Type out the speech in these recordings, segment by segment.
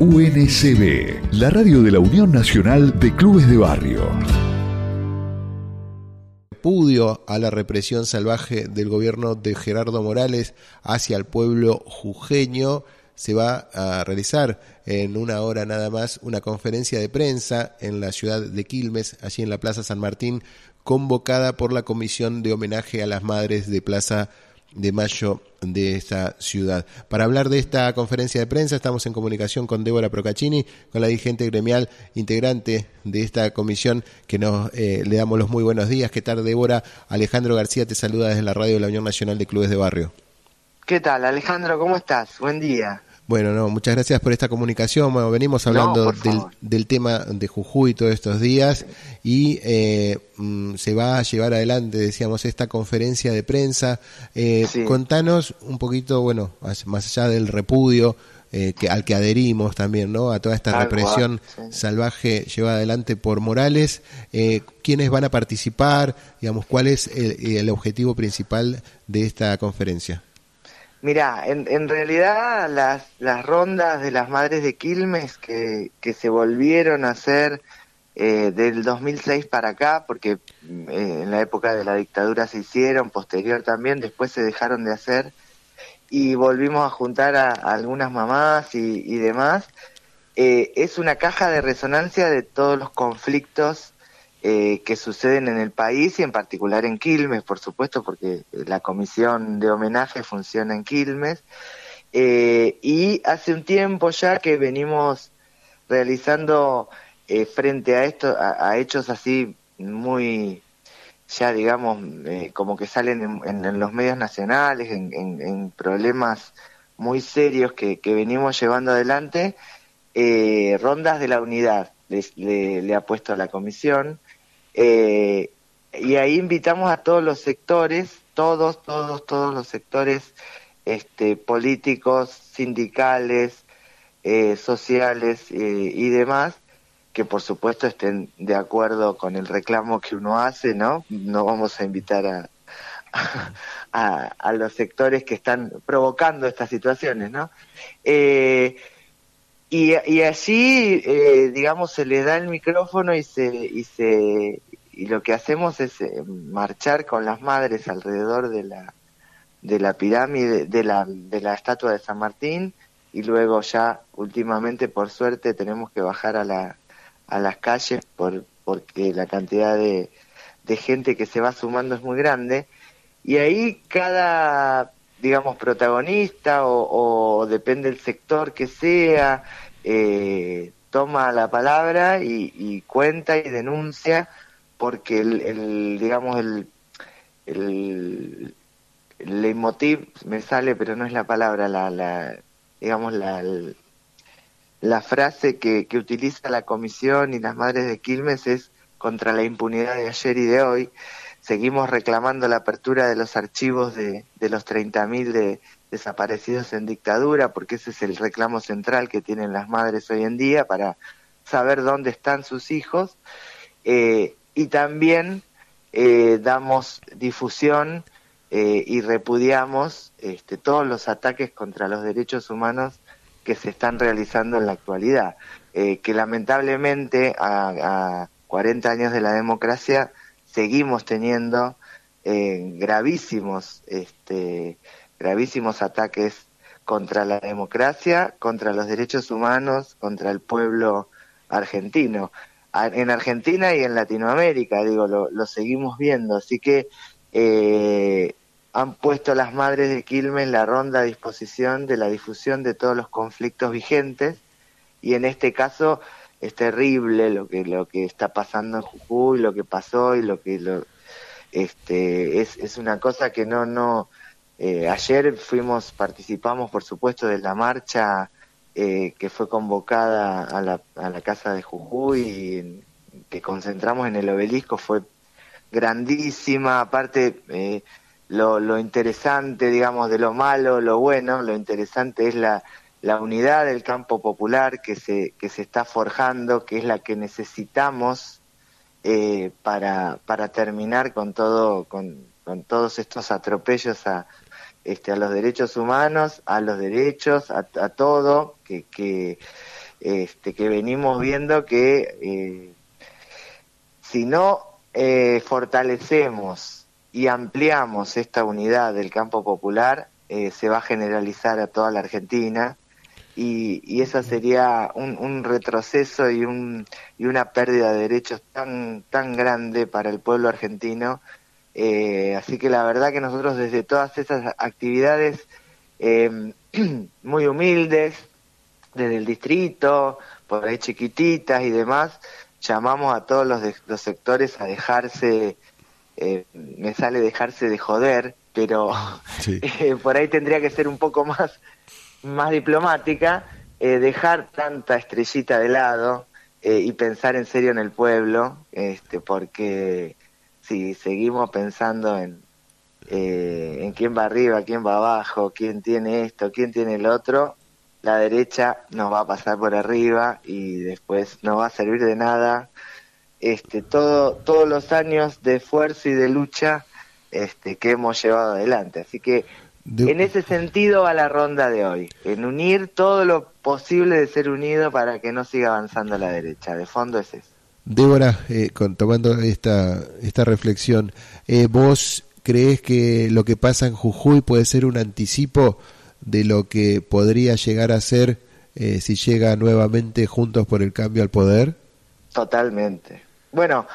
UNCB, la radio de la Unión Nacional de Clubes de Barrio. Repudio a la represión salvaje del gobierno de Gerardo Morales hacia el pueblo jujeño se va a realizar en una hora nada más una conferencia de prensa en la ciudad de Quilmes, allí en la Plaza San Martín, convocada por la Comisión de Homenaje a las Madres de Plaza de Mayo de esta ciudad. Para hablar de esta conferencia de prensa estamos en comunicación con Débora Procaccini, con la dirigente gremial integrante de esta comisión, que nos eh, le damos los muy buenos días. ¿Qué tal, Débora? Alejandro García te saluda desde la radio de la Unión Nacional de Clubes de Barrio. ¿Qué tal, Alejandro? ¿Cómo estás? Buen día. Bueno, no, muchas gracias por esta comunicación. Bueno, venimos hablando del, tema de Jujuy todos estos días y eh, mm, se va a llevar adelante, decíamos, esta conferencia de prensa. Eh, Contanos un poquito, bueno, más allá del repudio eh, que, al que adherimos también, ¿no? A toda esta represión salvaje llevada adelante por Morales. Eh, ¿Quiénes van a participar? Digamos, ¿cuál es el objetivo principal de esta conferencia? Mira, en, en realidad las, las rondas de las madres de Quilmes que, que se volvieron a hacer eh, del 2006 para acá, porque eh, en la época de la dictadura se hicieron, posterior también, después se dejaron de hacer, y volvimos a juntar a, algunas mamás y, y demás, eh, es una caja de resonancia de todos los conflictos eh, que suceden en el país y en particular en Quilmes, por supuesto, porque la comisión de homenaje funciona en Quilmes. Eh, y hace un tiempo ya que venimos realizando eh, frente a esto, a, hechos así muy, ya digamos, como que salen en, los medios nacionales, en, problemas muy serios que, venimos llevando adelante, rondas de la unidad le, le, ha puesto a la comisión eh, y ahí invitamos a todos los sectores, todos, todos, todos los sectores este, políticos, sindicales, eh, sociales eh, y demás, que por supuesto estén de acuerdo con el reclamo que uno hace, ¿no? No vamos a invitar a, a, los sectores que están provocando estas situaciones, ¿no? Y, y allí, digamos, se les da el micrófono y se, y se, y lo que hacemos es eh, marchar con las madres alrededor de la de la pirámide de la de la estatua de San Martín y luego ya últimamente por suerte tenemos que bajar a la a las calles por porque la cantidad de, de gente que se va sumando es muy grande. Y ahí cada digamos protagonista o, depende del sector que sea eh, toma la palabra y, cuenta y denuncia porque el, digamos, el, el, leitmotiv me sale, pero no es la palabra, la, la digamos, la, la frase que, que utiliza la comisión y las madres de Quilmes es contra la impunidad de ayer y de hoy. Seguimos reclamando la apertura de los archivos de, los 30.000 de desaparecidos en dictadura, porque ese es el reclamo central que tienen las madres hoy en día para saber dónde están sus hijos. Eh, y también eh, damos difusión eh, y repudiamos este, todos los ataques contra los derechos humanos que se están realizando en la actualidad, que lamentablemente a, a, 40 años de la democracia seguimos teniendo gravísimos, este, gravísimos ataques contra la democracia, contra los derechos humanos, contra el pueblo argentino en Argentina y en Latinoamérica, digo, lo, seguimos viendo. Así que eh, han puesto las madres de Quilmes la ronda a disposición de la difusión de todos los conflictos vigentes y en este caso es terrible lo que lo que está pasando en Jujuy, lo que pasó y lo que lo, este es, es una cosa que no no eh, ayer fuimos participamos por supuesto de la marcha eh, que fue convocada a la, a la casa de Jujuy y que concentramos en el obelisco fue grandísima, aparte eh, lo, lo interesante, digamos, de lo malo, lo bueno, lo interesante es la, la unidad del campo popular que se, que se está forjando, que es la que necesitamos eh, para, para terminar con todo, con, con todos estos atropellos a, este, a los derechos humanos, a los derechos, a, todo, que, que, este, que venimos viendo que eh, si no eh, fortalecemos y ampliamos esta unidad del campo popular, eh, se va a generalizar a toda la Argentina y, y eso sería un, un retroceso y, un, y una pérdida de derechos tan, tan grande para el pueblo argentino. Eh, así que la verdad que nosotros desde todas esas actividades eh, muy humildes, desde el distrito, por ahí chiquititas y demás, llamamos a todos los, los sectores a dejarse, eh, me sale dejarse de joder, pero eh, por ahí tendría que ser un poco más, más diplomática, eh, dejar tanta estrellita de lado y pensar en serio en el pueblo, este, porque si seguimos pensando en, en quién va arriba, quién va abajo, quién tiene esto, quién tiene el otro, la derecha nos va a pasar por arriba y después no va a servir de nada. Este, todo, todos los años de esfuerzo y de lucha este, que hemos llevado adelante. Así que en ese sentido va la ronda de hoy, en unir todo lo posible de ser unido para que no siga avanzando la derecha. De fondo es eso. Débora, eh, con, tomando esta, esta reflexión, eh, ¿vos crees que lo que pasa en Jujuy puede ser un anticipo de lo que podría llegar a ser eh, si llega nuevamente Juntos por el Cambio al poder? Totalmente. Bueno,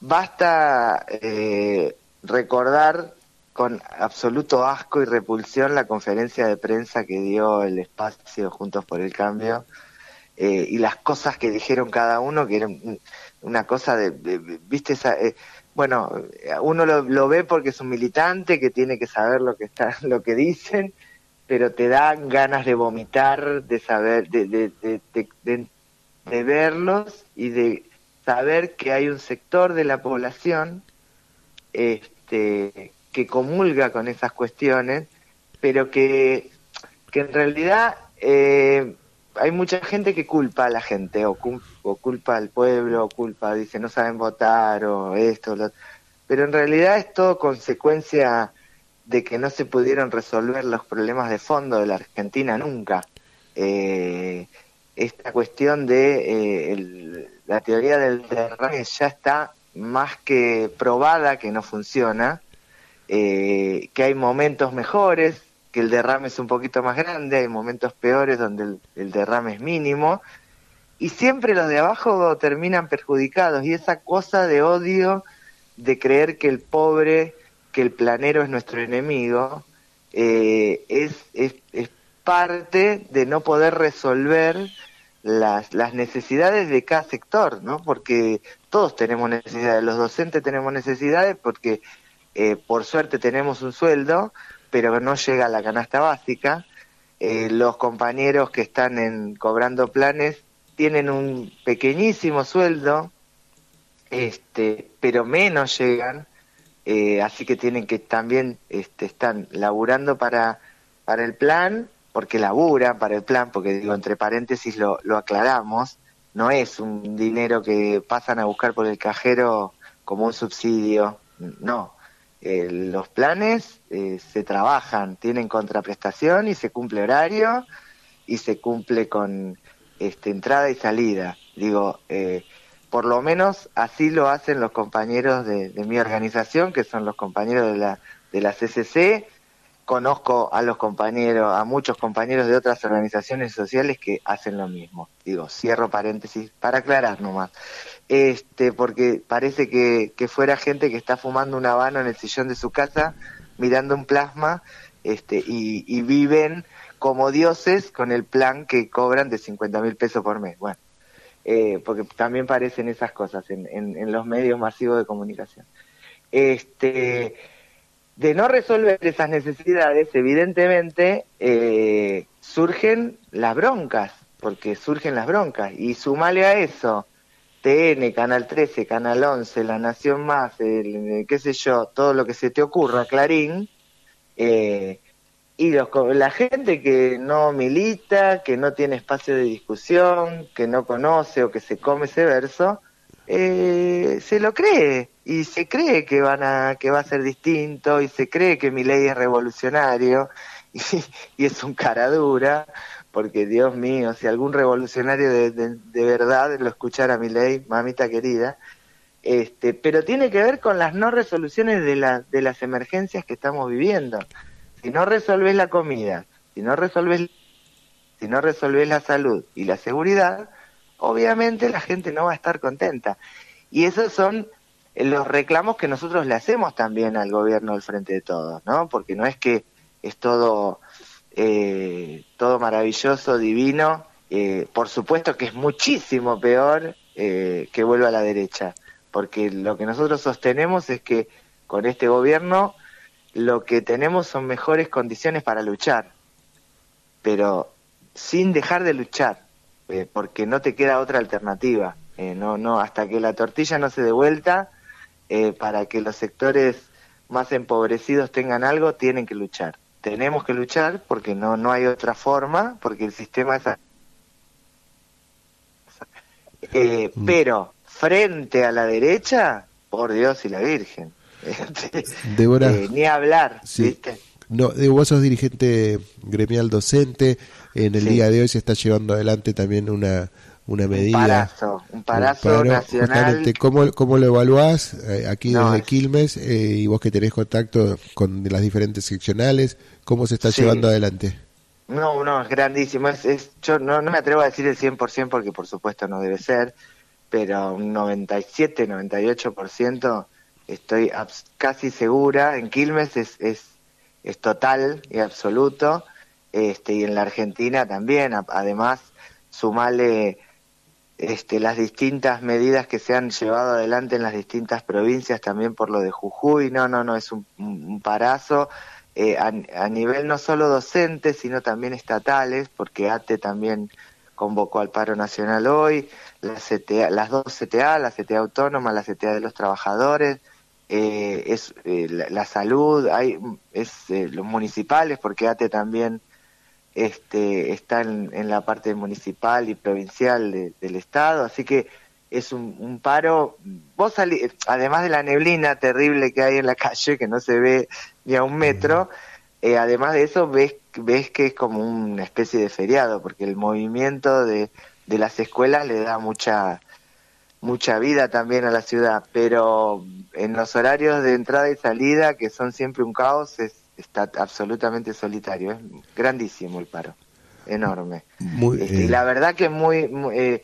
basta eh, recordar con absoluto asco y repulsión la conferencia de prensa que dio el espacio Juntos por el Cambio eh, y las cosas que dijeron cada uno, que eran una cosa de, viste, esa, bueno, uno lo, lo, ve porque es un militante que tiene que saber lo que está, lo que dicen, pero te dan ganas de vomitar, de saber, de, de, de, verlos y de saber que hay un sector de la población este, que comulga con esas cuestiones, pero que, que en realidad eh, hay mucha gente que culpa a la gente, o, culpa al pueblo, o culpa, dice, no saben votar, o esto, lo... pero en realidad es todo consecuencia de que no se pudieron resolver los problemas de fondo de la Argentina nunca. Eh, esta cuestión de eh, la teoría del derrame ya está más que probada que no funciona, eh, que hay momentos mejores, que el derrame es un poquito más grande, hay momentos peores donde el derrame es mínimo, y siempre los de abajo terminan perjudicados, y esa cosa de odio de creer que el pobre que el planero es nuestro enemigo, eh, es, es, parte de no poder resolver las, las necesidades de cada sector, ¿no? Porque todos tenemos necesidades, los docentes tenemos necesidades porque eh, por suerte tenemos un sueldo, pero no llega a la canasta básica. Eh, los compañeros que están en, cobrando planes tienen un pequeñísimo sueldo, este, pero menos llegan eh, así que tienen que también este, están laburando para, para el plan, porque laburan para el plan, porque digo, entre paréntesis lo, lo aclaramos, no es un dinero que pasan a buscar por el cajero como un subsidio, no. Eh, los planes eh, se trabajan, tienen contraprestación y se cumple horario y se cumple con este, entrada y salida. Digo, eh, por lo menos así lo hacen los compañeros de, mi organización, que son los compañeros de la, de la CCC. Conozco a los compañeros, a muchos compañeros de otras organizaciones sociales que hacen lo mismo. Digo, cierro paréntesis para aclarar nomás. Este, porque parece que, fuera gente que está fumando un habano en el sillón de su casa, mirando un plasma, este, y, y viven como dioses con el plan que cobran de 50 mil pesos por mes. Bueno, eh, porque también parecen esas cosas en, en, los medios masivos de comunicación. Este, de no resolver esas necesidades, evidentemente eh, surgen las broncas, porque surgen las broncas, y sumale a eso TN, Canal 13, Canal 11, La Nación Más, el, qué sé yo, todo lo que se te ocurra, Clarín, eh, y los, la gente que no milita, que no tiene espacio de discusión, que no conoce o que se come ese verso, eh, se lo cree y se cree que van a que va a ser distinto y se cree que mi ley es revolucionario y, es un cara dura porque Dios mío si algún revolucionario de, de, verdad lo escuchara mi ley mamita querida este pero tiene que ver con las no resoluciones de la, de las emergencias que estamos viviendo si no resolves la comida si no resolves si no resolves la salud y la seguridad obviamente la gente no va a estar contenta. Y esos son los reclamos que nosotros le hacemos también al gobierno del Frente de Todos, ¿no? Porque no es que es todo, eh, todo maravilloso, divino, eh, por supuesto que es muchísimo peor eh, que vuelva a la derecha, porque lo que nosotros sostenemos es que con este gobierno lo que tenemos son mejores condiciones para luchar, pero sin dejar de luchar, eh, porque no te queda otra alternativa. No, no, hasta que la tortilla no se dé vuelta, eh, para que los sectores más empobrecidos tengan algo, tienen que luchar. Tenemos que luchar porque no, no hay otra forma, porque el sistema es... Mm. Pero frente a la derecha, por Dios y la Virgen. ni hablar, ¿viste? No, vos sos dirigente gremial docente, en el día de hoy se está llevando adelante también una, una medida. Un parazo, un parazo nacional. ¿cómo, ¿Cómo lo evaluás eh, aquí desde Quilmes eh, y vos que tenés contacto con las diferentes seccionales? ¿Cómo se está llevando adelante? No, no, es grandísimo. Es, yo no, no me atrevo a decir el 100% porque por supuesto no debe ser, pero un 97, 98% estoy casi segura. En Quilmes es, es, es total y absoluto este, y en la Argentina también, además, sumarle este, las distintas medidas que se han llevado adelante en las distintas provincias, también por lo de Jujuy, no, no, no, es un, parazo eh, a, nivel no solo docente, sino también estatales, porque ATE también convocó al paro nacional hoy, la CTA, las dos CTA, la CTA autónoma, la CTA de los trabajadores, eh, es eh, la, salud, hay, es los municipales, porque ATE también este, está en, la parte municipal y provincial del Estado, así que es un, paro. Vos además de la neblina terrible que hay en la calle, que no se ve ni a un metro, eh, además de eso ves, ves que es como una especie de feriado, porque el movimiento de, de las escuelas le da mucha mucha vida también a la ciudad, pero en los horarios de entrada y salida, que son siempre un caos, es, está absolutamente solitario, es grandísimo el paro, enorme. Este, y eh, la verdad que es muy, eh,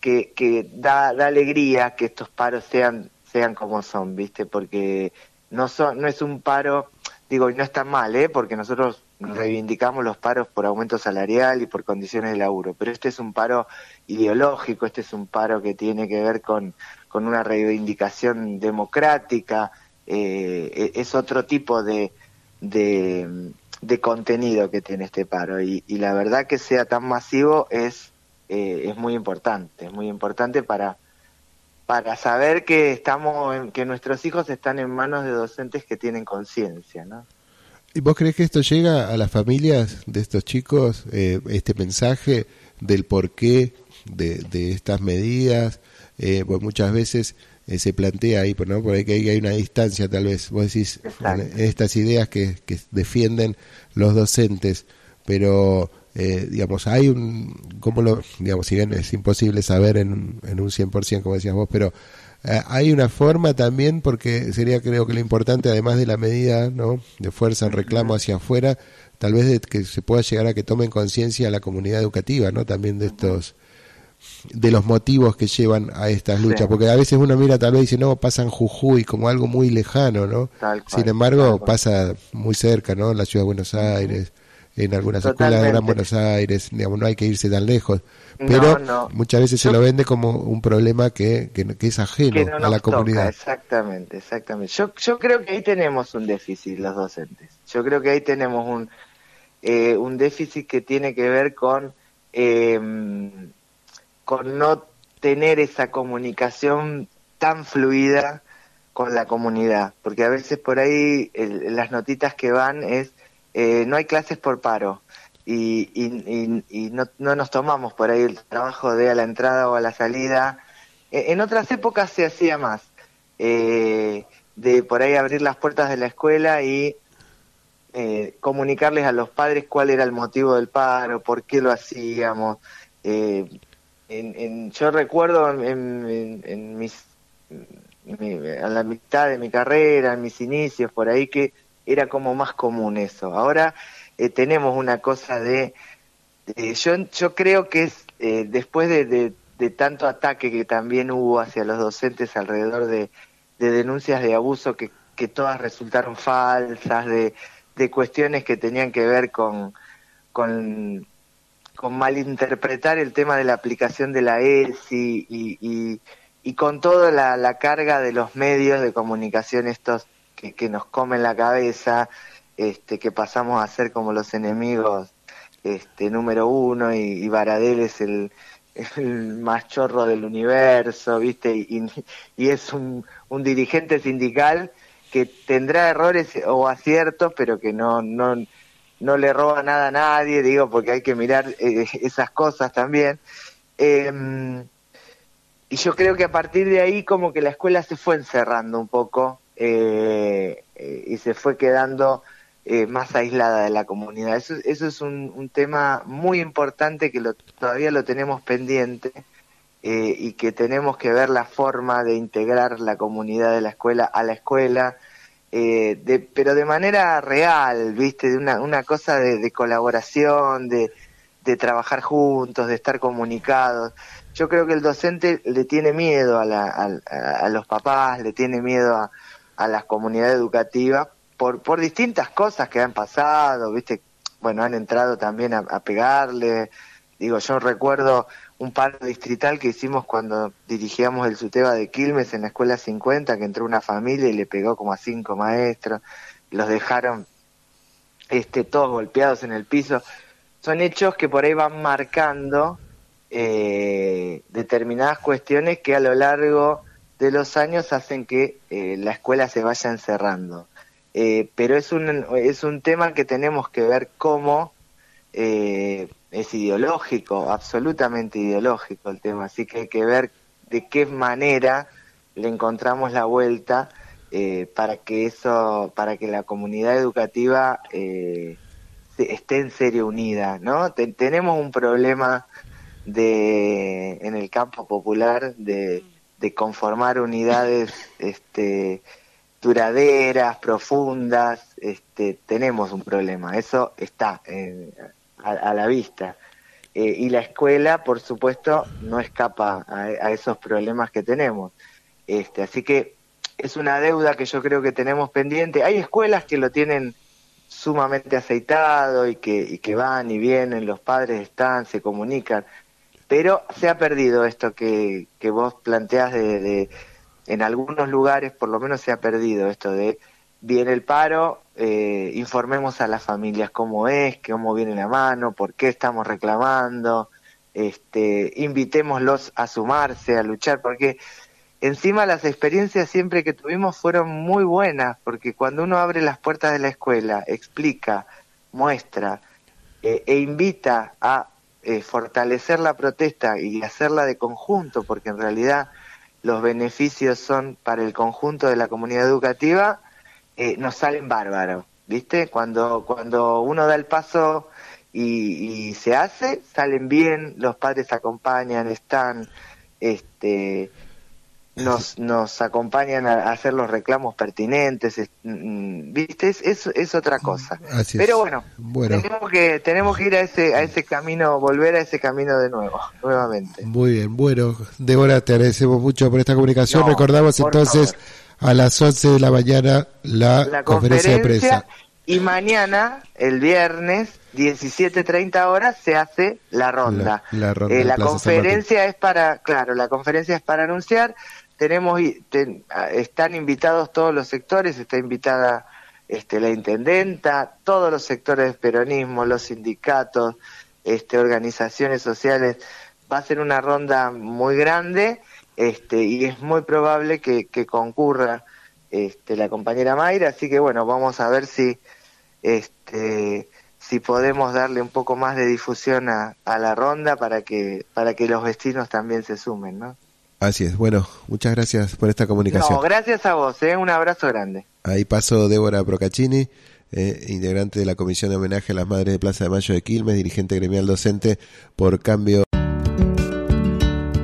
que, que da, alegría que estos paros sean sean como son, ¿viste? Porque no son no es un paro, digo, y no está mal, ¿eh? Porque nosotros reivindicamos los paros por aumento salarial y por condiciones de laburo, pero este es un paro ideológico, este es un paro que tiene que ver con, con una reivindicación democrática, eh, e, es otro tipo de, de, contenido que tiene este paro y, la verdad que sea tan masivo es, eh, es muy importante, es muy importante para, para saber que estamos que nuestros hijos están en manos de docentes que tienen conciencia, ¿no? ¿Y vos crees que esto llega a las familias de estos chicos, eh, este mensaje del porqué de, de estas medidas? Pues muchas veces eh, se plantea ahí, ¿no? por ahí que hay, una distancia tal vez, vos decís, en estas ideas que, que, defienden los docentes, pero eh, digamos, hay un, ¿cómo lo, digamos, si bien es imposible saber en, en un 100% como decías vos, pero eh, hay una forma también, porque sería creo que lo importante, además de la medida ¿no? de fuerza, el reclamo hacia afuera, tal vez de que se pueda llegar a que tomen conciencia la comunidad educativa, ¿no? También de estos de los motivos que llevan a estas luchas, porque a veces uno mira tal vez y dice, no, pasa en Jujuy como algo muy lejano, ¿no? Sin embargo, pasa muy cerca, ¿no? En la ciudad de Buenos Aires, en algunas escuelas de Gran Buenos Aires, digamos, no hay que irse tan lejos. Pero muchas veces se lo vende como un problema que, que, es ajeno a la comunidad. exactamente, exactamente. Yo, yo creo que ahí tenemos un déficit los docentes. Yo creo que ahí tenemos un, eh, un déficit que tiene que ver con... Eh, con no tener esa comunicación tan fluida con la comunidad, porque a veces por ahí las notitas que van es eh, no hay clases por paro y, no, no, nos tomamos por ahí el trabajo de a la entrada o a la salida e, en otras épocas se hacía más, eh, de por ahí abrir las puertas de la escuela y eh, comunicarles a los padres cuál era el motivo del paro, por qué lo hacíamos. Eh, en, yo recuerdo en, en, mis a la mitad de mi carrera, en mis inicios, por ahí que era como más común eso. Ahora eh, tenemos una cosa de, yo, yo creo que es eh, después de, de, tanto ataque que también hubo hacia los docentes alrededor de, de denuncias de abuso que, que todas resultaron falsas, de, de cuestiones que tenían que ver con, con, con malinterpretar el tema de la aplicación de la ESI y, y, con toda la, la, carga de los medios de comunicación estos que, que nos comen la cabeza, este, que pasamos a ser como los enemigos este, número uno y, y es el, el más chorro del universo, ¿viste? Y, y es un, un, dirigente sindical que tendrá errores o aciertos, pero que no, no, no le roba nada a nadie, digo, porque hay que mirar eh, esas cosas también. Eh, y yo creo que a partir de ahí como que la escuela se fue encerrando un poco eh, eh, y se fue quedando más aislada de la comunidad. Eso, eso es un, un tema muy importante que lo, todavía lo tenemos pendiente y que tenemos que ver la forma de integrar la comunidad de la escuela a la escuela, eh, de, pero de manera real, ¿viste? De una, una cosa de, de colaboración, de, de trabajar juntos, de estar comunicados. Yo creo que el docente le tiene miedo a, la, a, a los papás, le tiene miedo a, a la comunidad educativa por, por distintas cosas que han pasado, viste, bueno, han entrado también a pegarle, digo, yo recuerdo un paro distrital que hicimos cuando dirigíamos el SUTEBA de Quilmes en la escuela 50, que entró una familia y le pegó como a cinco maestros, los dejaron este, todos golpeados en el piso. Son hechos que por ahí van marcando eh, determinadas cuestiones que a lo largo de los años hacen que eh, la escuela se vaya encerrando. Eh, pero es un, es un tema que tenemos que ver cómo es ideológico, absolutamente ideológico el tema, así que hay que ver de qué manera le encontramos la vuelta eh, para que eso, para que la comunidad educativa eh, esté en serio unida, ¿no? Ten, tenemos un problema de en el campo popular de, de conformar unidades este duraderas, profundas, este, tenemos un problema, eso está eh, a, a, la vista. Eh, y la escuela, por supuesto, no escapa a, esos problemas que tenemos. Este, así que es una deuda que yo creo que tenemos pendiente. Hay escuelas que lo tienen sumamente aceitado y que, y que van y vienen, los padres están, se comunican, pero se ha perdido esto que, que vos planteás de, de, en algunos lugares por lo menos se ha perdido esto de viene el paro, eh, informemos a las familias cómo es, cómo viene la mano, por qué estamos reclamando, este, invitémoslos a sumarse, a luchar, porque encima las experiencias siempre que tuvimos fueron muy buenas, porque cuando uno abre las puertas de la escuela, explica, muestra eh, e invita a eh, fortalecer la protesta y hacerla de conjunto, porque en realidad los beneficios son para el conjunto de la comunidad educativa, eh, nos salen bárbaros, ¿viste? Cuando, cuando uno da el paso y, y, se hace, salen bien, los padres acompañan, están, este, nos, nos acompañan a hacer los reclamos pertinentes, mm, mm, ¿viste? Es, es, es otra cosa. Así Pero bueno, bueno, tenemos que tenemos que ir a ese a ese camino, volver a ese camino de nuevo, nuevamente. Muy bien, bueno, Débora, te agradecemos mucho por esta comunicación. No, Recordamos entonces favor. A las 11 de la mañana la, la conferencia, conferencia de prensa. Y mañana, el viernes, 17.30 horas, se hace la ronda. La, la, ronda eh, la conferencia es para, claro, la conferencia es para anunciar tenemos ten, están invitados todos los sectores, está invitada este, la intendenta, todos los sectores del peronismo, los sindicatos, este, organizaciones sociales. Va a ser una ronda muy grande este, y es muy probable que, concurra este, la compañera Mayra, así que bueno, vamos a ver si, este, si podemos darle un poco más de difusión a, la ronda para que, para que los vecinos también se sumen, ¿no? Así es, bueno, muchas gracias por esta comunicación. Gracias a vos, ¿eh? un abrazo grande. Ahí pasó Débora Procaccini, eh, integrante de la Comisión de Homenaje a las Madres de Plaza de Mayo de Quilmes, dirigente gremial docente por cambio.